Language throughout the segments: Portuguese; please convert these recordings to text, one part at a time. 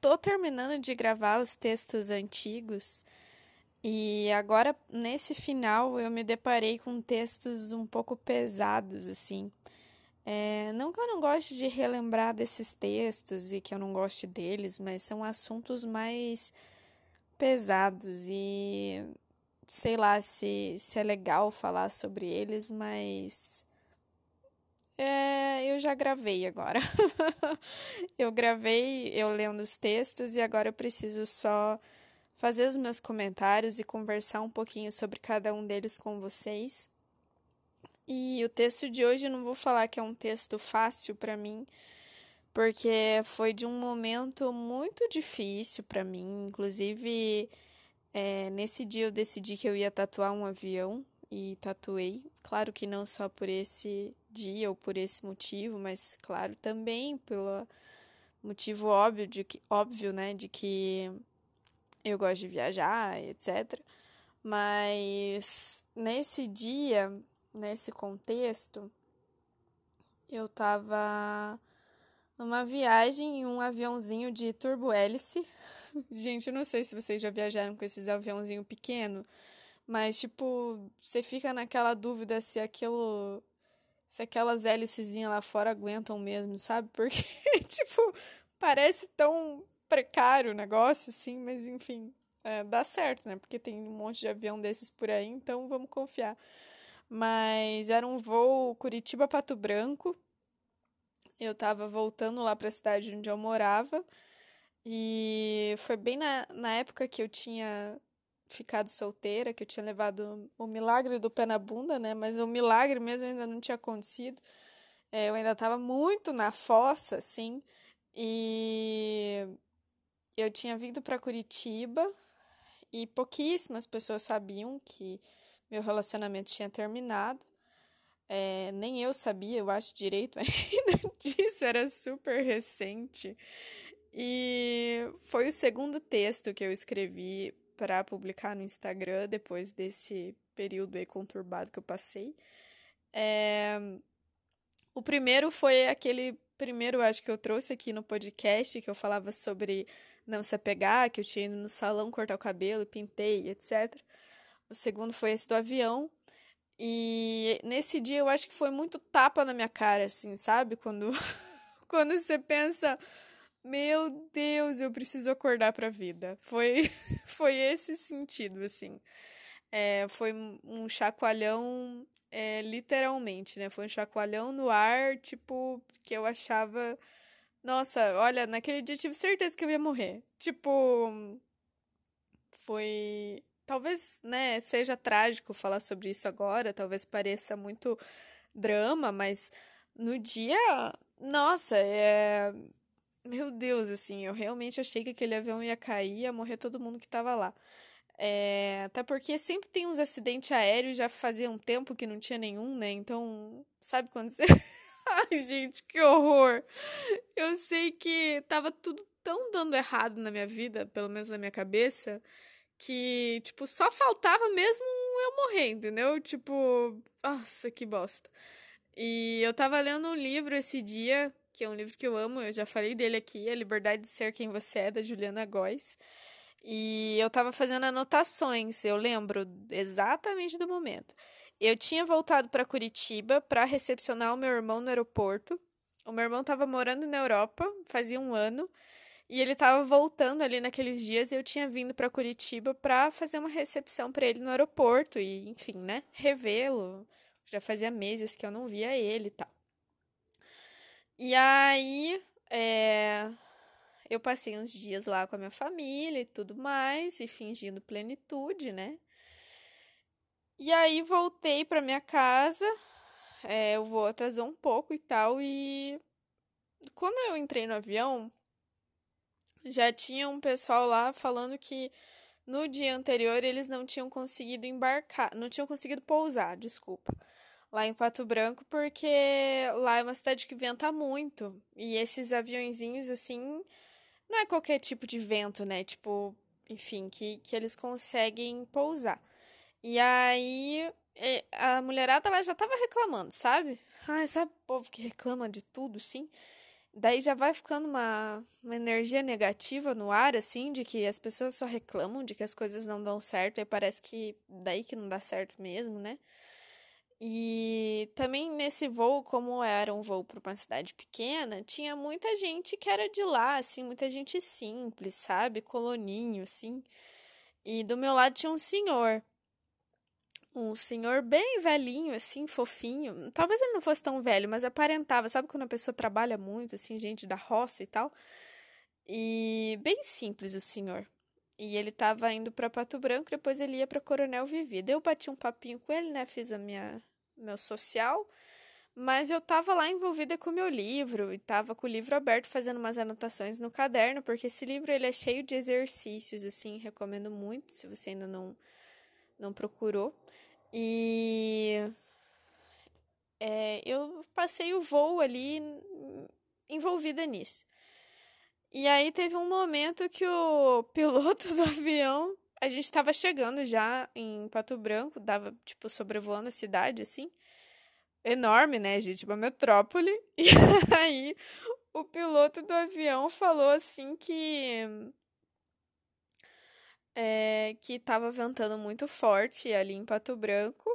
tô terminando de gravar os textos antigos e agora nesse final eu me deparei com textos um pouco pesados, assim. É, não que eu não goste de relembrar desses textos e que eu não goste deles, mas são assuntos mais pesados e sei lá se, se é legal falar sobre eles, mas é, eu já gravei agora. eu gravei eu lendo os textos e agora eu preciso só fazer os meus comentários e conversar um pouquinho sobre cada um deles com vocês. E o texto de hoje eu não vou falar que é um texto fácil para mim, porque foi de um momento muito difícil para mim. Inclusive, é, nesse dia eu decidi que eu ia tatuar um avião e tatuei. Claro que não só por esse dia ou por esse motivo, mas claro também pelo motivo óbvio de que óbvio, né, de que eu gosto de viajar, etc. Mas nesse dia, nesse contexto, eu tava numa viagem em um aviãozinho de turbo hélice. Gente, eu não sei se vocês já viajaram com esses aviãozinho pequeno, mas tipo, você fica naquela dúvida se aquilo se aquelas hélicezinhas lá fora aguentam mesmo, sabe? Porque tipo, parece tão precário o negócio, sim, mas enfim, é, dá certo, né? Porque tem um monte de avião desses por aí, então vamos confiar. Mas era um voo Curitiba-Pato Branco, eu estava voltando lá para a cidade onde eu morava e foi bem na, na época que eu tinha ficado solteira, que eu tinha levado o milagre do pé na bunda, né? Mas o milagre mesmo ainda não tinha acontecido. É, eu ainda estava muito na fossa, assim, e eu tinha vindo para Curitiba e pouquíssimas pessoas sabiam que meu relacionamento tinha terminado. É, nem eu sabia, eu acho direito ainda disso, era super recente. E foi o segundo texto que eu escrevi para publicar no Instagram depois desse período aí conturbado que eu passei. É, o primeiro foi aquele primeiro, acho que eu trouxe aqui no podcast, que eu falava sobre não se apegar, que eu tinha ido no salão cortar o cabelo, pintei, etc. O segundo foi esse do avião. E nesse dia eu acho que foi muito tapa na minha cara, assim, sabe? Quando, quando você pensa, meu Deus, eu preciso acordar pra vida. Foi, foi esse sentido, assim. É, foi um chacoalhão, é, literalmente, né? Foi um chacoalhão no ar, tipo, que eu achava. Nossa, olha, naquele dia eu tive certeza que eu ia morrer. Tipo. Foi talvez, né, seja trágico falar sobre isso agora, talvez pareça muito drama, mas no dia, nossa, é meu Deus, assim, eu realmente achei que aquele avião ia cair, ia morrer todo mundo que estava lá. É, até porque sempre tem uns acidentes aéreos, já fazia um tempo que não tinha nenhum, né? Então, sabe quando você. Ai, gente, que horror! Eu sei que tava tudo tão dando errado na minha vida, pelo menos na minha cabeça, que, tipo, só faltava mesmo eu morrer, entendeu? Tipo, nossa, que bosta. E eu tava lendo um livro esse dia, que é um livro que eu amo, eu já falei dele aqui, A Liberdade de Ser Quem Você É, da Juliana Góes. E eu tava fazendo anotações, eu lembro exatamente do momento. Eu tinha voltado para Curitiba para recepcionar o meu irmão no aeroporto. O meu irmão tava morando na Europa, fazia um ano. E ele estava voltando ali naqueles dias e eu tinha vindo para Curitiba para fazer uma recepção para ele no aeroporto e, enfim, né, revê-lo. Já fazia meses que eu não via ele e tal. E aí, é, eu passei uns dias lá com a minha família e tudo mais, e fingindo plenitude, né? E aí voltei para minha casa, é, o voo atrasou um pouco e tal, e quando eu entrei no avião, já tinha um pessoal lá falando que no dia anterior eles não tinham conseguido embarcar, não tinham conseguido pousar, desculpa, lá em Pato Branco, porque lá é uma cidade que venta muito. E esses aviãozinhos, assim, não é qualquer tipo de vento, né? Tipo, enfim, que, que eles conseguem pousar. E aí é, a mulherada ela já tava reclamando, sabe? Ai, sabe o povo que reclama de tudo, sim? Daí já vai ficando uma, uma energia negativa no ar, assim, de que as pessoas só reclamam, de que as coisas não dão certo, e parece que daí que não dá certo mesmo, né? E também nesse voo, como era um voo para uma cidade pequena, tinha muita gente que era de lá, assim, muita gente simples, sabe? Coloninho, assim. E do meu lado tinha um senhor um senhor bem velhinho, assim, fofinho. Talvez ele não fosse tão velho, mas aparentava. Sabe quando a pessoa trabalha muito, assim, gente da roça e tal? E bem simples o senhor. E ele tava indo para Pato Branco, depois ele ia para Coronel Vivida. Eu bati um papinho com ele, né? Fiz a minha meu social, mas eu tava lá envolvida com o meu livro e tava com o livro aberto fazendo umas anotações no caderno, porque esse livro ele é cheio de exercícios assim, recomendo muito se você ainda não não procurou. E é, eu passei o voo ali envolvida nisso. E aí teve um momento que o piloto do avião, a gente estava chegando já em Pato Branco, dava tipo sobrevoando a cidade assim. Enorme, né, gente, uma metrópole. E aí o piloto do avião falou assim que é, que estava ventando muito forte ali em Pato Branco,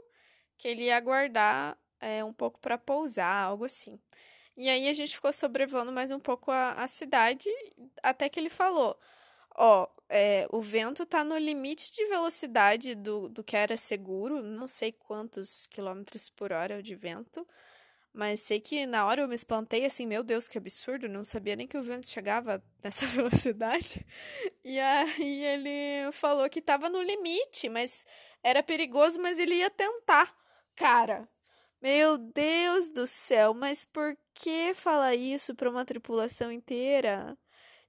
que ele ia aguardar é, um pouco para pousar, algo assim. E aí a gente ficou sobrevoando mais um pouco a, a cidade, até que ele falou: Ó, é, o vento tá no limite de velocidade do, do que era seguro, não sei quantos quilômetros por hora de vento, mas sei que na hora eu me espantei assim, meu Deus, que absurdo, não sabia nem que o vento chegava nessa velocidade. E aí ele falou que estava no limite, mas era perigoso, mas ele ia tentar. Cara, meu Deus do céu, mas por que falar isso para uma tripulação inteira?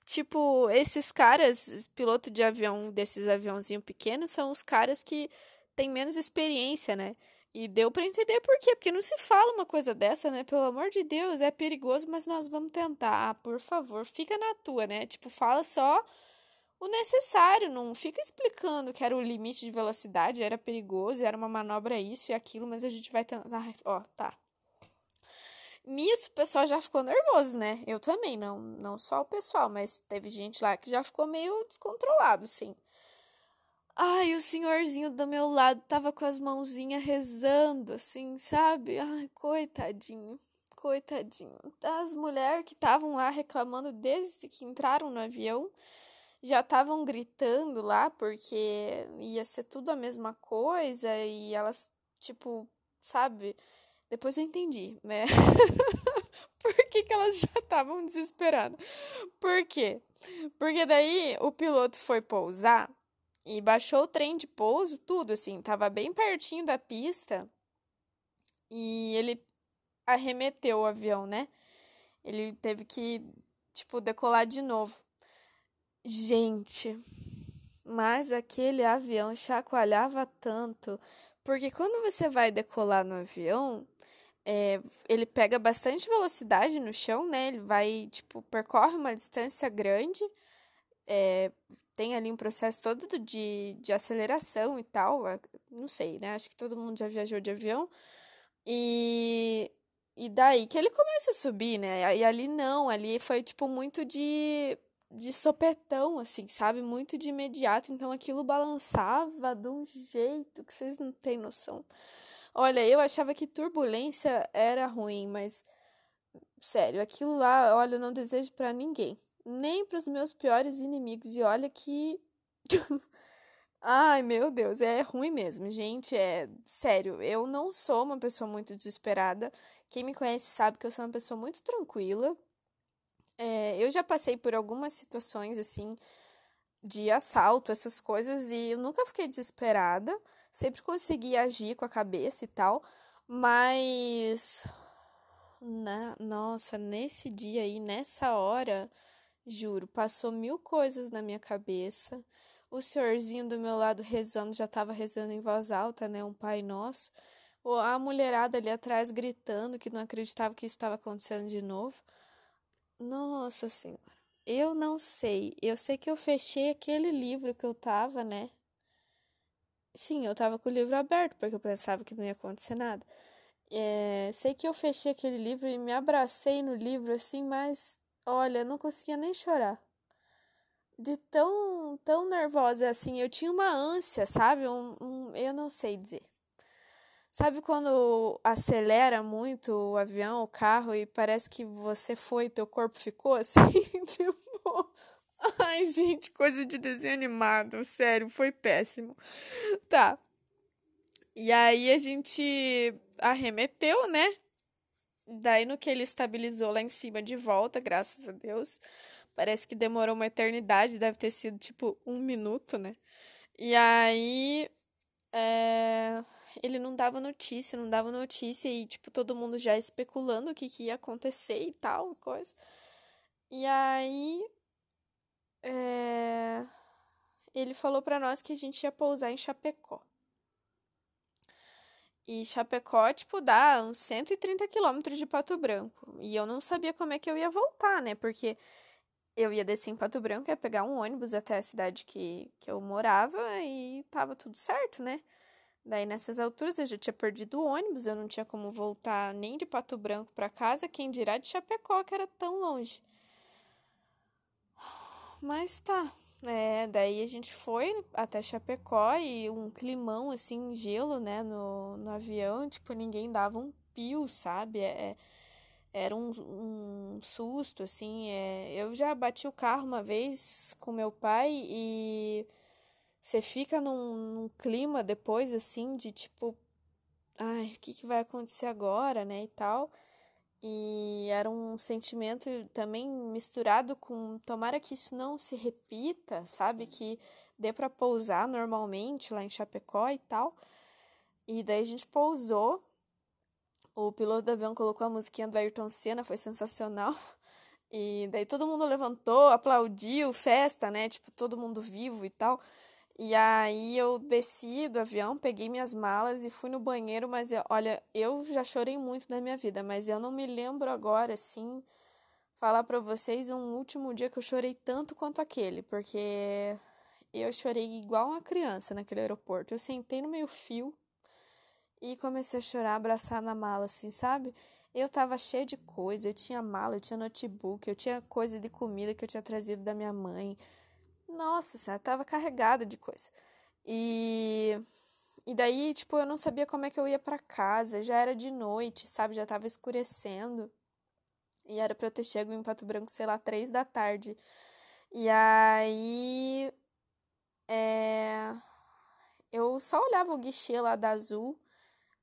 Tipo, esses caras, piloto de avião, desses aviãozinhos pequenos, são os caras que têm menos experiência, né? E deu para entender por quê, porque não se fala uma coisa dessa, né? Pelo amor de Deus, é perigoso, mas nós vamos tentar. Ah, por favor, fica na tua, né? Tipo, fala só o necessário, não fica explicando que era o limite de velocidade, era perigoso, era uma manobra isso e aquilo, mas a gente vai tentar. Ó, tá. Nisso o pessoal já ficou nervoso, né? Eu também, não, não só o pessoal, mas teve gente lá que já ficou meio descontrolado, sim. Ai, o senhorzinho do meu lado tava com as mãozinhas rezando, assim, sabe? Ai, coitadinho, coitadinho. As mulheres que estavam lá reclamando desde que entraram no avião já estavam gritando lá porque ia ser tudo a mesma coisa e elas, tipo, sabe? Depois eu entendi, né? Por que, que elas já estavam desesperadas? Por quê? Porque daí o piloto foi pousar e baixou o trem de pouso, tudo assim, tava bem pertinho da pista. E ele arremeteu o avião, né? Ele teve que, tipo, decolar de novo. Gente, mas aquele avião chacoalhava tanto, porque quando você vai decolar no avião, é, ele pega bastante velocidade no chão, né? Ele vai, tipo, percorre uma distância grande, é, tem ali um processo todo de, de aceleração e tal. Não sei, né? Acho que todo mundo já viajou de avião. E, e daí que ele começa a subir, né? E ali não, ali foi tipo muito de, de sopetão, assim, sabe? Muito de imediato. Então aquilo balançava de um jeito que vocês não têm noção. Olha, eu achava que turbulência era ruim, mas sério, aquilo lá, olha, eu não desejo para ninguém nem para os meus piores inimigos. E olha que. Ai, meu Deus, é ruim mesmo, gente. É sério, eu não sou uma pessoa muito desesperada. Quem me conhece sabe que eu sou uma pessoa muito tranquila. É, eu já passei por algumas situações assim de assalto, essas coisas, e eu nunca fiquei desesperada. Sempre consegui agir com a cabeça e tal, mas. Na, nossa, nesse dia aí, nessa hora Juro, passou mil coisas na minha cabeça. O senhorzinho do meu lado rezando, já estava rezando em voz alta, né? Um Pai Nosso. A mulherada ali atrás gritando que não acreditava que isso estava acontecendo de novo. Nossa Senhora. Eu não sei. Eu sei que eu fechei aquele livro que eu tava, né? Sim, eu tava com o livro aberto, porque eu pensava que não ia acontecer nada. É, sei que eu fechei aquele livro e me abracei no livro assim, mas olha, não conseguia nem chorar. De tão, tão nervosa assim, eu tinha uma ânsia, sabe? Um, um, eu não sei dizer. Sabe quando acelera muito o avião, o carro e parece que você foi teu corpo ficou assim? tipo. Ai, gente, coisa de desenho animado. Sério, foi péssimo. Tá. E aí a gente arremeteu, né? Daí no que ele estabilizou lá em cima de volta, graças a Deus. Parece que demorou uma eternidade, deve ter sido tipo um minuto, né? E aí. É... Ele não dava notícia, não dava notícia, e tipo, todo mundo já especulando o que, que ia acontecer e tal, coisa. E aí. É... Ele falou para nós que a gente ia pousar em Chapecó. E Chapecó, tipo, dá uns 130 quilômetros de Pato Branco. E eu não sabia como é que eu ia voltar, né? Porque eu ia descer em Pato Branco, ia pegar um ônibus até a cidade que, que eu morava e tava tudo certo, né? Daí nessas alturas eu já tinha perdido o ônibus, eu não tinha como voltar nem de Pato Branco para casa, quem dirá de Chapecó, que era tão longe. Mas tá, é, daí a gente foi até Chapecó e um climão, assim, gelo, né, no, no avião, tipo, ninguém dava um pio, sabe? É, é era um, um susto, assim. É, eu já bati o carro uma vez com meu pai e você fica num, num clima depois, assim, de tipo, ai, o que, que vai acontecer agora, né, e tal. E era um sentimento também misturado com tomara que isso não se repita, sabe? Que dê para pousar normalmente lá em Chapecó e tal. E daí a gente pousou. O piloto do avião colocou a musiquinha do Ayrton Senna, foi sensacional. E daí todo mundo levantou, aplaudiu, festa, né? Tipo, todo mundo vivo e tal. E aí eu desci do avião, peguei minhas malas e fui no banheiro, mas eu, olha, eu já chorei muito na minha vida, mas eu não me lembro agora assim falar para vocês um último dia que eu chorei tanto quanto aquele, porque eu chorei igual uma criança naquele aeroporto. Eu sentei no meio fio e comecei a chorar, abraçar na mala assim, sabe? Eu tava cheia de coisa, eu tinha mala, eu tinha notebook, eu tinha coisa de comida que eu tinha trazido da minha mãe nossa senhora, tava carregada de coisa. E e daí, tipo, eu não sabia como é que eu ia para casa, já era de noite, sabe? Já tava escurecendo. E era pra eu ter chego em Pato Branco, sei lá, três da tarde. E aí. É... Eu só olhava o guichê lá da Azul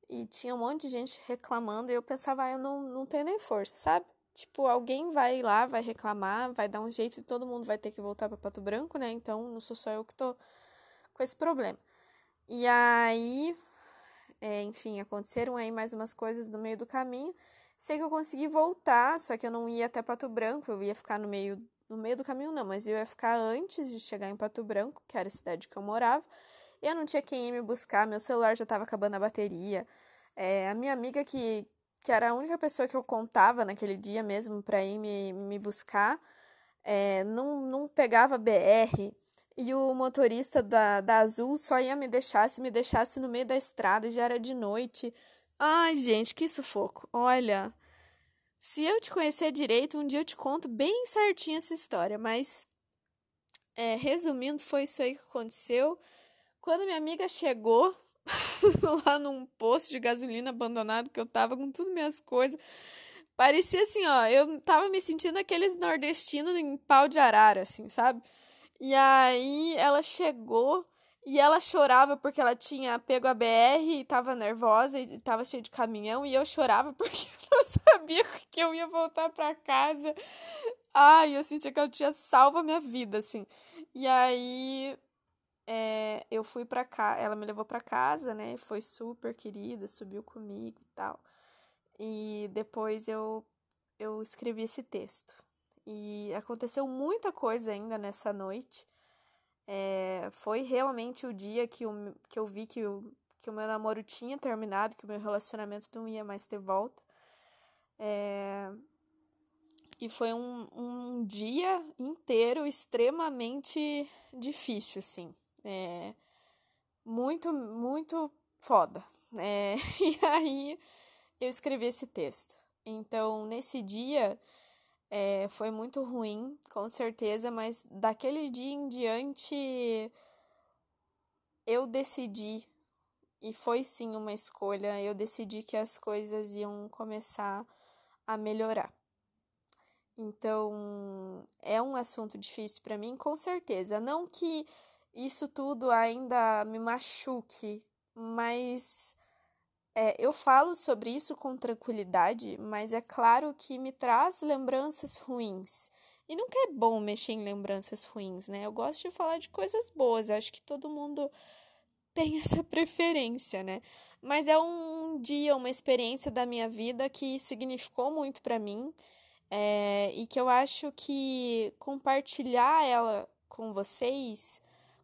e tinha um monte de gente reclamando. E eu pensava, ah, eu não, não tenho nem força, sabe? Tipo, alguém vai lá, vai reclamar, vai dar um jeito e todo mundo vai ter que voltar para Pato Branco, né? Então não sou só eu que tô com esse problema. E aí, é, enfim, aconteceram aí mais umas coisas no meio do caminho. Sei que eu consegui voltar, só que eu não ia até Pato Branco, eu ia ficar no meio no meio do caminho não, mas eu ia ficar antes de chegar em Pato Branco, que era a cidade que eu morava. Eu não tinha quem me buscar, meu celular já estava acabando a bateria. É, a minha amiga que, que era a única pessoa que eu contava naquele dia mesmo para ir me, me buscar, é, não, não pegava BR. E o motorista da, da Azul só ia me deixar se me deixasse no meio da estrada, já era de noite. Ai, gente, que sufoco. Olha, se eu te conhecer direito, um dia eu te conto bem certinho essa história, mas é, resumindo, foi isso aí que aconteceu. Quando minha amiga chegou, lá num posto de gasolina abandonado que eu tava com tudo minhas coisas. Parecia assim, ó, eu tava me sentindo aqueles nordestinos em pau de arara, assim, sabe? E aí ela chegou e ela chorava porque ela tinha pego a BR e tava nervosa e tava cheio de caminhão. E eu chorava porque eu não sabia que eu ia voltar para casa. Ai, eu sentia que ela tinha salvo a minha vida, assim. E aí é, eu fui pra cá, ela me levou pra casa, né? Foi super querida, subiu comigo e tal. E depois eu, eu escrevi esse texto. e aconteceu muita coisa ainda nessa noite. É, foi realmente o dia que, o, que eu vi que o, que o meu namoro tinha terminado, que o meu relacionamento não ia mais ter volta. É, e foi um, um dia inteiro extremamente difícil, assim. É, muito, muito foda. É, e aí eu escrevi esse texto. Então, nesse dia, é, foi muito ruim, com certeza, mas daquele dia em diante eu decidi, e foi sim uma escolha, eu decidi que as coisas iam começar a melhorar. Então, é um assunto difícil para mim, com certeza. Não que isso tudo ainda me machuque, mas é, eu falo sobre isso com tranquilidade, mas é claro que me traz lembranças ruins. E nunca é bom mexer em lembranças ruins, né? Eu gosto de falar de coisas boas, acho que todo mundo tem essa preferência, né? Mas é um dia, uma experiência da minha vida que significou muito para mim é, e que eu acho que compartilhar ela com vocês,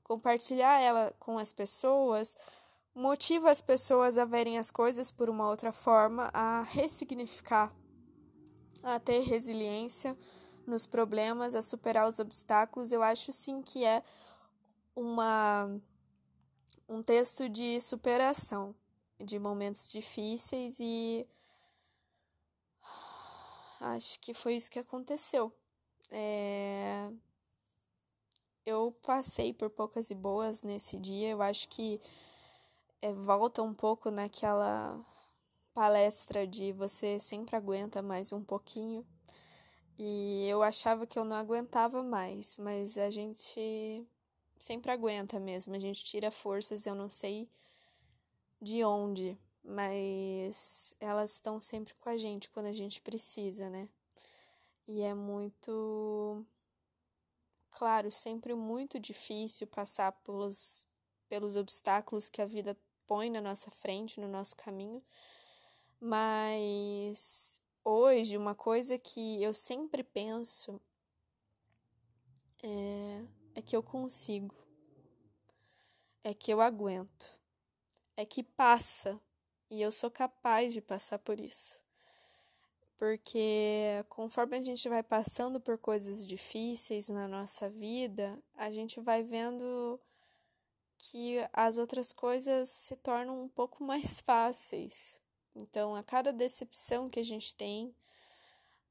compartilhar ela com as pessoas, motiva as pessoas a verem as coisas por uma outra forma, a ressignificar, a ter resiliência nos problemas, a superar os obstáculos. Eu acho sim que é uma um texto de superação de momentos difíceis e acho que foi isso que aconteceu. É... Eu passei por poucas e boas nesse dia. Eu acho que é, volta um pouco naquela palestra de você sempre aguenta mais um pouquinho. E eu achava que eu não aguentava mais, mas a gente sempre aguenta mesmo, a gente tira forças, eu não sei de onde, mas elas estão sempre com a gente quando a gente precisa, né? E é muito claro, sempre muito difícil passar pelos pelos obstáculos que a vida põe na nossa frente, no nosso caminho. Mas hoje, uma coisa que eu sempre penso é, é que eu consigo, é que eu aguento, é que passa e eu sou capaz de passar por isso. Porque conforme a gente vai passando por coisas difíceis na nossa vida, a gente vai vendo que as outras coisas se tornam um pouco mais fáceis. Então, a cada decepção que a gente tem,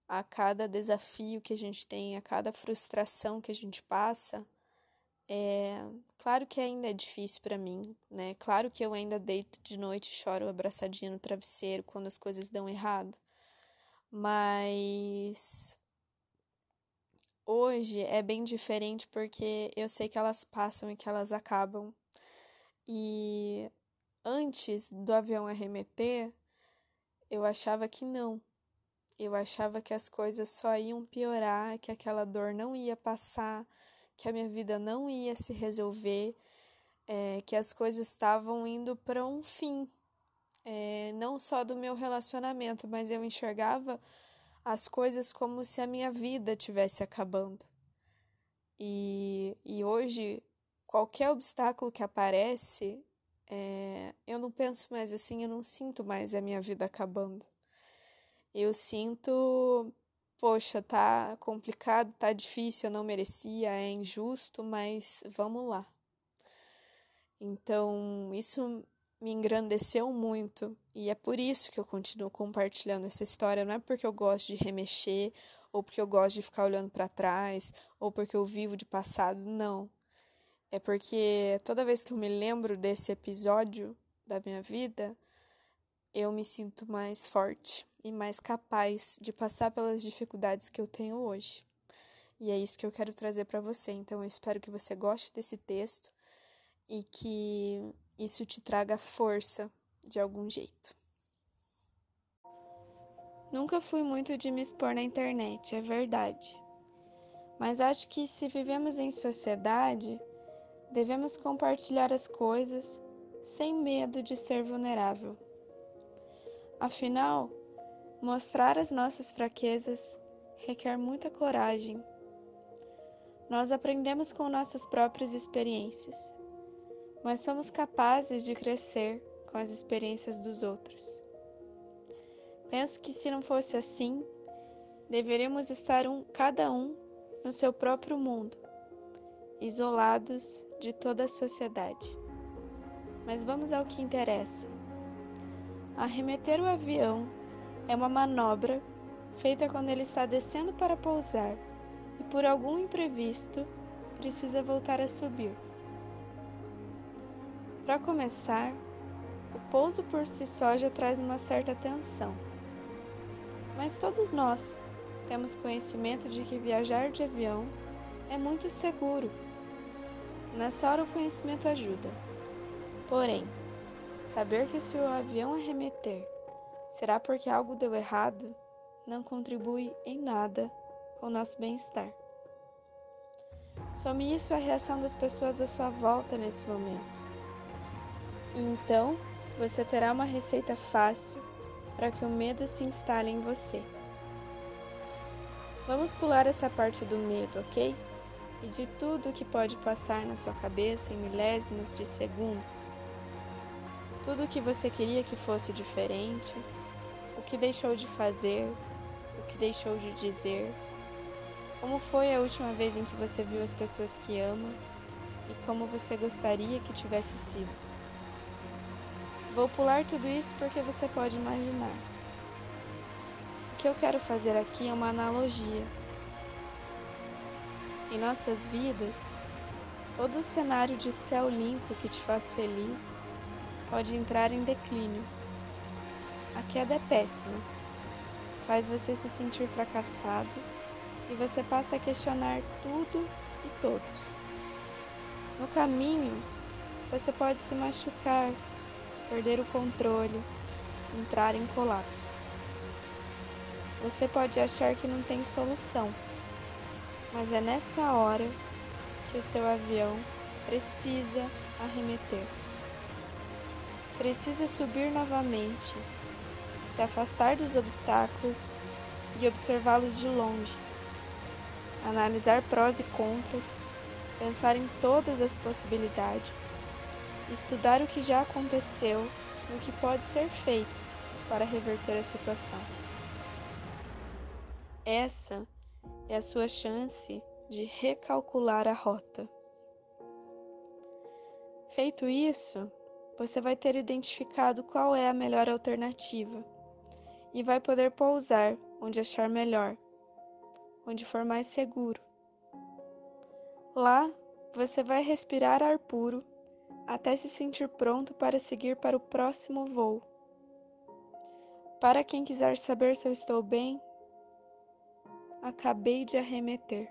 a cada desafio que a gente tem, a cada frustração que a gente passa, é claro que ainda é difícil para mim, né? Claro que eu ainda deito de noite e choro abraçadinha no travesseiro quando as coisas dão errado. Mas hoje é bem diferente porque eu sei que elas passam e que elas acabam. E antes do avião arremeter, eu achava que não. Eu achava que as coisas só iam piorar, que aquela dor não ia passar, que a minha vida não ia se resolver, é, que as coisas estavam indo para um fim. É, não só do meu relacionamento, mas eu enxergava as coisas como se a minha vida tivesse acabando. E, e hoje, qualquer obstáculo que aparece, é, eu não penso mais assim, eu não sinto mais a minha vida acabando. Eu sinto, poxa, tá complicado, tá difícil, eu não merecia, é injusto, mas vamos lá. Então, isso me engrandeceu muito e é por isso que eu continuo compartilhando essa história. Não é porque eu gosto de remexer, ou porque eu gosto de ficar olhando para trás, ou porque eu vivo de passado. Não. É porque toda vez que eu me lembro desse episódio da minha vida, eu me sinto mais forte e mais capaz de passar pelas dificuldades que eu tenho hoje. E é isso que eu quero trazer para você. Então eu espero que você goste desse texto e que isso te traga força de algum jeito. Nunca fui muito de me expor na internet, é verdade. Mas acho que se vivemos em sociedade, devemos compartilhar as coisas sem medo de ser vulnerável. Afinal, mostrar as nossas fraquezas requer muita coragem. Nós aprendemos com nossas próprias experiências, mas somos capazes de crescer com as experiências dos outros. Penso que se não fosse assim, deveríamos estar um, cada um no seu próprio mundo, isolados de toda a sociedade. Mas vamos ao que interessa. Arremeter o avião é uma manobra feita quando ele está descendo para pousar e por algum imprevisto precisa voltar a subir. Para começar, o pouso por si só já traz uma certa tensão. Mas todos nós temos conhecimento de que viajar de avião é muito seguro. Nessa hora o conhecimento ajuda. Porém, saber que se o avião arremeter será porque algo deu errado não contribui em nada com o nosso bem-estar. Some isso a reação das pessoas à sua volta nesse momento. Então você terá uma receita fácil para que o medo se instale em você. Vamos pular essa parte do medo, ok? E de tudo o que pode passar na sua cabeça em milésimos de segundos. Tudo o que você queria que fosse diferente, o que deixou de fazer, o que deixou de dizer, como foi a última vez em que você viu as pessoas que ama e como você gostaria que tivesse sido. Vou pular tudo isso porque você pode imaginar. O que eu quero fazer aqui é uma analogia. Em nossas vidas, todo o cenário de céu limpo que te faz feliz pode entrar em declínio. A queda é péssima faz você se sentir fracassado e você passa a questionar tudo e todos. No caminho, você pode se machucar, perder o controle, entrar em colapso. Você pode achar que não tem solução, mas é nessa hora que o seu avião precisa arremeter. Precisa subir novamente se afastar dos obstáculos e observá-los de longe, analisar prós e contras, pensar em todas as possibilidades, estudar o que já aconteceu e o que pode ser feito para reverter a situação. Essa é a sua chance de recalcular a rota. Feito isso, você vai ter identificado qual é a melhor alternativa e vai poder pousar onde achar melhor, onde for mais seguro. Lá, você vai respirar ar puro até se sentir pronto para seguir para o próximo voo. Para quem quiser saber se eu estou bem, acabei de arremeter.